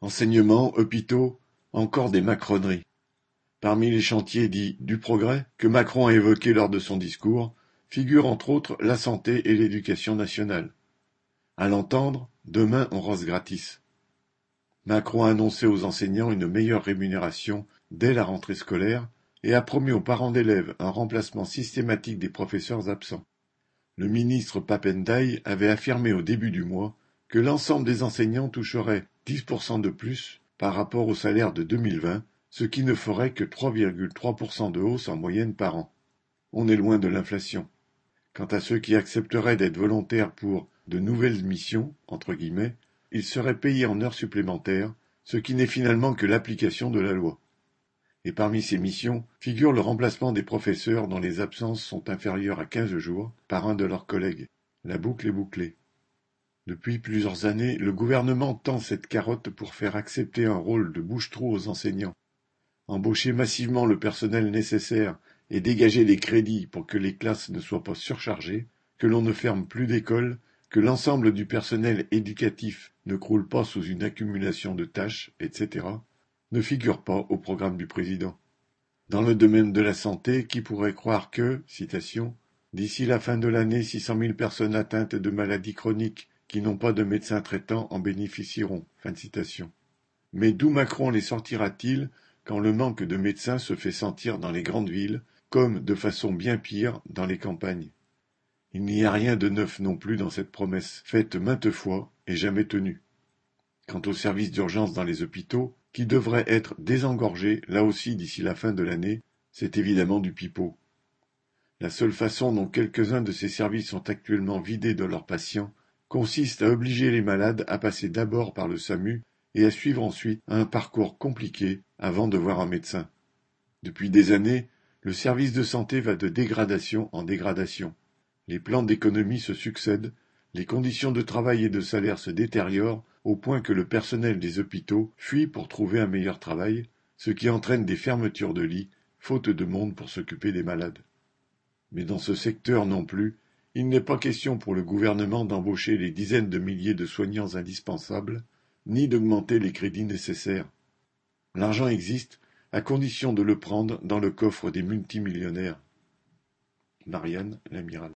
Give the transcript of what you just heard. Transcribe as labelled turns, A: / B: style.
A: Enseignement, hôpitaux, encore des macroneries. Parmi les chantiers dits du progrès que Macron a évoqués lors de son discours, figurent entre autres la santé et l'éducation nationale. À l'entendre, demain on rose gratis. Macron a annoncé aux enseignants une meilleure rémunération dès la rentrée scolaire et a promis aux parents d'élèves un remplacement systématique des professeurs absents. Le ministre Papendaï avait affirmé au début du mois que l'ensemble des enseignants toucherait 10% de plus par rapport au salaire de 2020, ce qui ne ferait que 3,3% de hausse en moyenne par an. On est loin de l'inflation. Quant à ceux qui accepteraient d'être volontaires pour de nouvelles missions, entre guillemets, ils seraient payés en heures supplémentaires, ce qui n'est finalement que l'application de la loi. Et parmi ces missions figure le remplacement des professeurs dont les absences sont inférieures à quinze jours par un de leurs collègues. La boucle est bouclée. Depuis plusieurs années, le gouvernement tend cette carotte pour faire accepter un rôle de bouche-trou aux enseignants. Embaucher massivement le personnel nécessaire et dégager les crédits pour que les classes ne soient pas surchargées, que l'on ne ferme plus d'écoles, que l'ensemble du personnel éducatif ne croule pas sous une accumulation de tâches, etc., ne figure pas au programme du président. Dans le domaine de la santé, qui pourrait croire que, citation, d'ici la fin de l'année, six cent mille personnes atteintes de maladies chroniques qui n'ont pas de médecin traitant en bénéficieront. Fin de citation. Mais d'où Macron les sortira-t-il quand le manque de médecins se fait sentir dans les grandes villes, comme, de façon bien pire, dans les campagnes? Il n'y a rien de neuf non plus dans cette promesse, faite maintes fois et jamais tenue. Quant aux services d'urgence dans les hôpitaux, qui devraient être désengorgés là aussi d'ici la fin de l'année, c'est évidemment du pipeau. La seule façon dont quelques-uns de ces services sont actuellement vidés de leurs patients consiste à obliger les malades à passer d'abord par le SAMU et à suivre ensuite un parcours compliqué avant de voir un médecin. Depuis des années, le service de santé va de dégradation en dégradation. Les plans d'économie se succèdent, les conditions de travail et de salaire se détériorent au point que le personnel des hôpitaux fuit pour trouver un meilleur travail, ce qui entraîne des fermetures de lits, faute de monde pour s'occuper des malades. Mais dans ce secteur non plus, il n'est pas question pour le gouvernement d'embaucher les dizaines de milliers de soignants indispensables, ni d'augmenter les crédits nécessaires. L'argent existe, à condition de le prendre dans le coffre des multimillionnaires. Marianne l'amiral